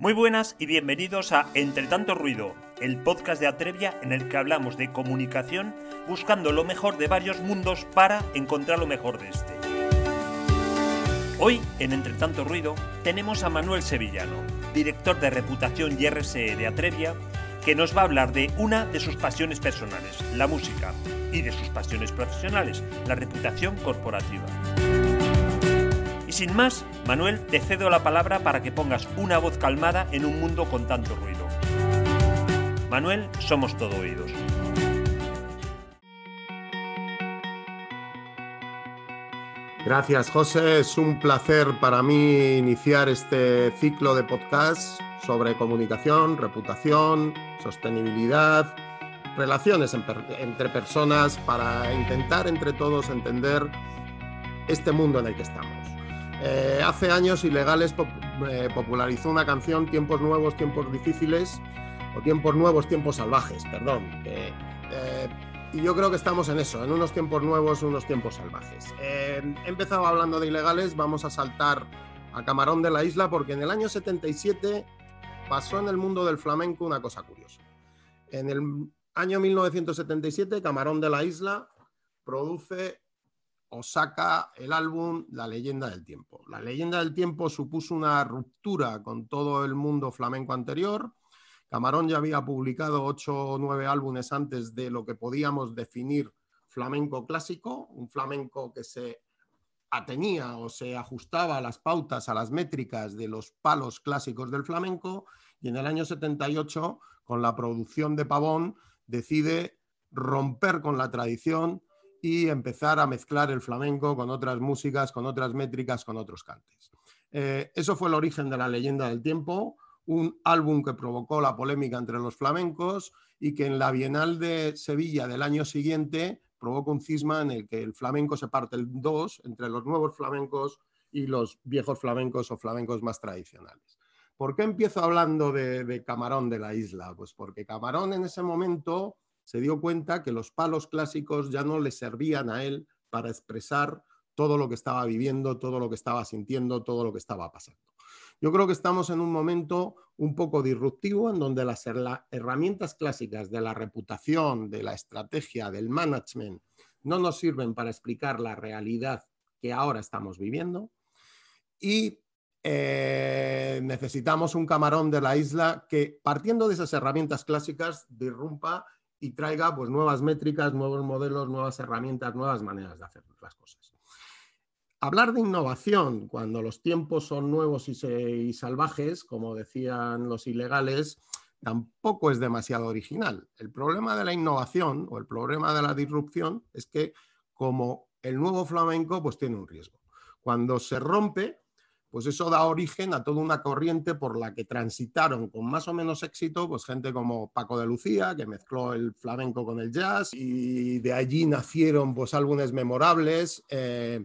Muy buenas y bienvenidos a Entre tanto ruido, el podcast de Atrevia en el que hablamos de comunicación buscando lo mejor de varios mundos para encontrar lo mejor de este. Hoy, en Entre tanto ruido, tenemos a Manuel Sevillano, director de reputación y RSE de Atrevia, que nos va a hablar de una de sus pasiones personales, la música, y de sus pasiones profesionales, la reputación corporativa. Y sin más, Manuel, te cedo la palabra para que pongas una voz calmada en un mundo con tanto ruido. Manuel, somos todo oídos. Gracias, José. Es un placer para mí iniciar este ciclo de podcast sobre comunicación, reputación, sostenibilidad, relaciones entre personas para intentar entre todos entender este mundo en el que estamos. Eh, hace años Ilegales eh, popularizó una canción, Tiempos Nuevos, Tiempos Difíciles, o Tiempos Nuevos, Tiempos Salvajes, perdón. Eh, y yo creo que estamos en eso, en unos tiempos nuevos, unos tiempos salvajes. he empezado hablando de Ilegales, vamos a saltar a Camarón de la Isla, porque en el año 77 pasó en el mundo del flamenco una cosa curiosa. En el año 1977, Camarón de la Isla produce o saca el álbum La leyenda del tiempo. La leyenda del tiempo supuso una ruptura con todo el mundo flamenco anterior. Camarón ya había publicado ocho o nueve álbumes antes de lo que podíamos definir flamenco clásico, un flamenco que se atenía o se ajustaba a las pautas, a las métricas de los palos clásicos del flamenco, y en el año 78, con la producción de Pavón, decide romper con la tradición, y empezar a mezclar el flamenco con otras músicas, con otras métricas, con otros cantes. Eh, eso fue el origen de la leyenda del tiempo, un álbum que provocó la polémica entre los flamencos y que en la Bienal de Sevilla del año siguiente provoca un cisma en el que el flamenco se parte en dos entre los nuevos flamencos y los viejos flamencos o flamencos más tradicionales. ¿Por qué empiezo hablando de, de Camarón de la isla? Pues porque Camarón en ese momento se dio cuenta que los palos clásicos ya no le servían a él para expresar todo lo que estaba viviendo, todo lo que estaba sintiendo, todo lo que estaba pasando. Yo creo que estamos en un momento un poco disruptivo en donde las herramientas clásicas de la reputación, de la estrategia, del management, no nos sirven para explicar la realidad que ahora estamos viviendo y eh, necesitamos un camarón de la isla que, partiendo de esas herramientas clásicas, disrumpa y traiga pues, nuevas métricas, nuevos modelos, nuevas herramientas, nuevas maneras de hacer las cosas. Hablar de innovación cuando los tiempos son nuevos y, salvajes, como decían los ilegales, tampoco es demasiado original. El problema de la innovación o el problema de la disrupción es que como el nuevo flamenco pues tiene un riesgo. Cuando se rompe, pues eso da origen a toda una corriente por la que transitaron con más o menos éxito, pues gente como Paco de Lucía, que mezcló el flamenco con el jazz, y de allí nacieron pues álbumes memorables. Eh,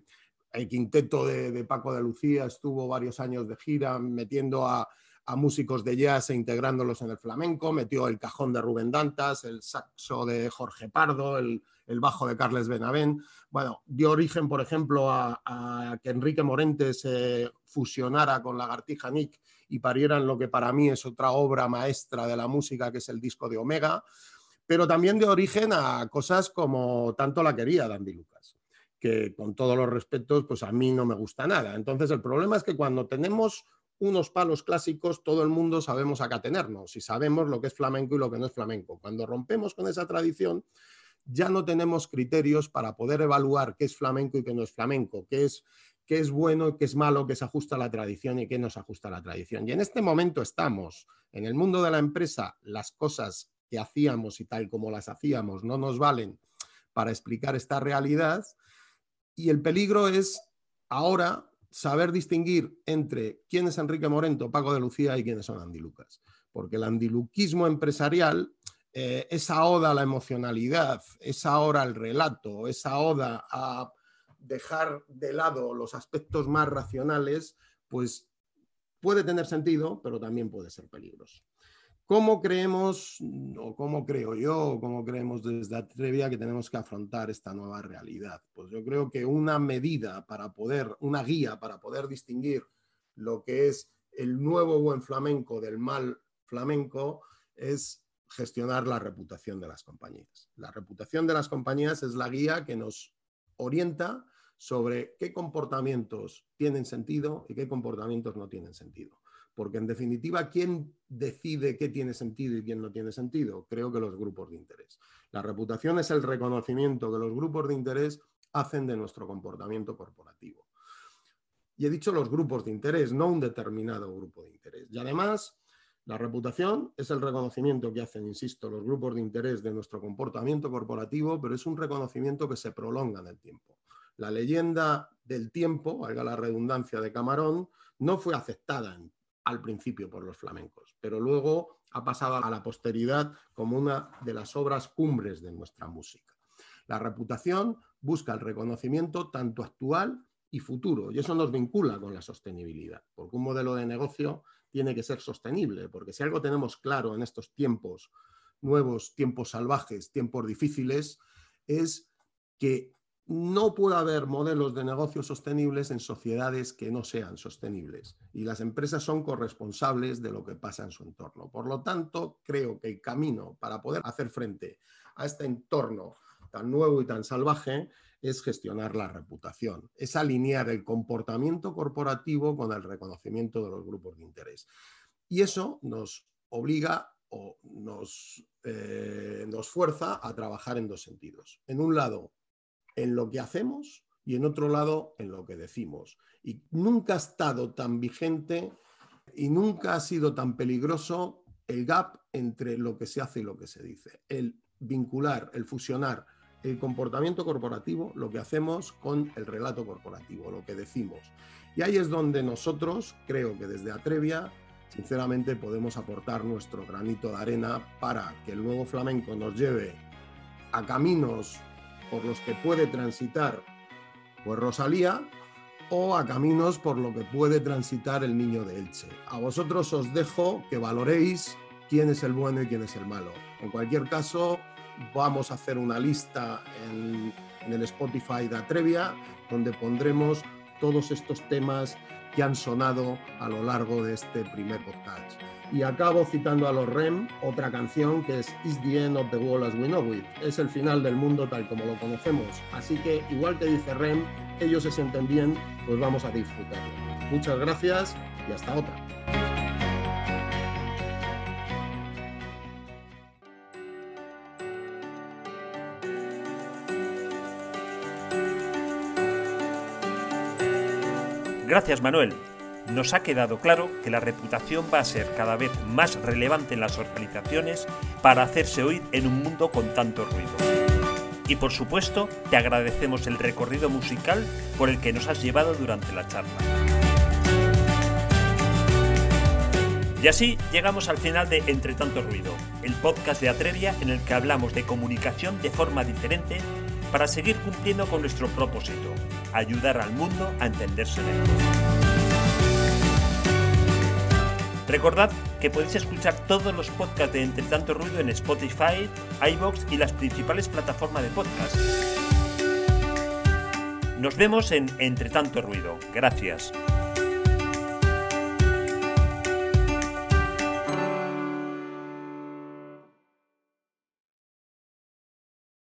el quinteto de, Paco de Lucía estuvo varios años de gira metiendo a, a músicos de jazz e integrándolos en el flamenco, metió el cajón de Rubén Dantas, el saxo de Jorge Pardo, el, bajo de Carles Benavent. Bueno, dio origen, por ejemplo, a, que Enrique Morente se fusionara con Lagartija Nick y parieran lo que para mí es otra obra maestra de la música, que es el disco de Omega, pero también dio origen a cosas como Tanto la quería Dandy Lucas, que con todos los respetos, pues a mí no me gusta nada. Entonces, el problema es que cuando tenemos unos palos clásicos, todo el mundo sabemos acá tenernos y sabemos lo que es flamenco y lo que no es flamenco. Cuando rompemos con esa tradición, ya no tenemos criterios para poder evaluar qué es flamenco y qué no es flamenco, qué es, qué es bueno y qué es malo, qué se ajusta a la tradición y qué no se ajusta a la tradición. Y en este momento estamos en el mundo de la empresa, las cosas que hacíamos y tal como las hacíamos no nos valen para explicar esta realidad. Y el peligro es ahora saber distinguir entre quién es Enrique Morento, Paco de Lucía y quiénes son Andy Lucas. Porque el andiluquismo empresarial eh, esa oda a la emocionalidad, esa oda al relato, esa oda a dejar de lado los aspectos más racionales, pues puede tener sentido, pero también puede ser peligroso. ¿Cómo creemos, o cómo creo yo, o cómo creemos desde Atrevia que tenemos que afrontar esta nueva realidad? Pues yo creo que una medida para poder, una guía para poder distinguir lo que es el nuevo buen flamenco del mal flamenco es gestionar la reputación de las compañías. La reputación de las compañías es la guía que nos orienta sobre qué comportamientos tienen sentido y qué comportamientos no tienen sentido. Porque en definitiva, ¿quién decide qué tiene sentido y quién no tiene sentido? Creo que los grupos de interés. La reputación es el reconocimiento que los grupos de interés hacen de nuestro comportamiento corporativo. Y he dicho los grupos de interés, no un determinado grupo de interés. Y además, la reputación es el reconocimiento que hacen, insisto, los grupos de interés de nuestro comportamiento corporativo, pero es un reconocimiento que se prolonga en el tiempo. La leyenda del tiempo, valga la redundancia de Camarón, no fue aceptada en al principio por los flamencos, pero luego ha pasado a la posteridad como una de las obras cumbres de nuestra música. La reputación busca el reconocimiento tanto actual y futuro, y eso nos vincula con la sostenibilidad, porque un modelo de negocio tiene que ser sostenible, porque si algo tenemos claro en estos tiempos nuevos, tiempos salvajes, tiempos difíciles, es que no puede haber modelos de negocio sostenibles en sociedades que no sean sostenibles y las empresas son corresponsables de lo que pasa en su entorno. Por lo tanto, creo que el camino para poder hacer frente a este entorno tan nuevo y tan salvaje es gestionar la reputación, es alinear el comportamiento corporativo con el reconocimiento de los grupos de interés. Y eso nos obliga o nos, eh, nos fuerza a trabajar en dos sentidos. En un lado, en lo que hacemos y en otro lado en lo que decimos. Y nunca ha estado tan vigente y nunca ha sido tan peligroso el gap entre lo que se hace y lo que se dice. El vincular, el fusionar el comportamiento corporativo, lo que hacemos con el relato corporativo, lo que decimos. Y ahí es donde nosotros, creo que desde Atrevia, sinceramente podemos aportar nuestro granito de arena para que el nuevo flamenco nos lleve a caminos por los que puede transitar pues Rosalía o a caminos por lo que puede transitar el niño de Elche. A vosotros os dejo que valoréis quién es el bueno y quién es el malo. En cualquier caso, vamos a hacer una lista en, en el Spotify de Atrevia donde pondremos todos estos temas que han sonado a lo largo de este primer podcast. Y acabo citando a los REM otra canción que es Is the End of the World as We Know It. Es el final del mundo tal como lo conocemos. Así que, igual que dice REM, ellos se sienten bien, pues vamos a disfrutarlo. Muchas gracias y hasta otra. Gracias Manuel nos ha quedado claro que la reputación va a ser cada vez más relevante en las organizaciones para hacerse oír en un mundo con tanto ruido. Y por supuesto, te agradecemos el recorrido musical por el que nos has llevado durante la charla. Y así llegamos al final de Entre tanto ruido, el podcast de Atrevia en el que hablamos de comunicación de forma diferente para seguir cumpliendo con nuestro propósito, ayudar al mundo a entenderse mejor. Recordad que podéis escuchar todos los podcasts de Entre Tanto Ruido en Spotify, iBox y las principales plataformas de podcast. Nos vemos en Entre Tanto Ruido. Gracias.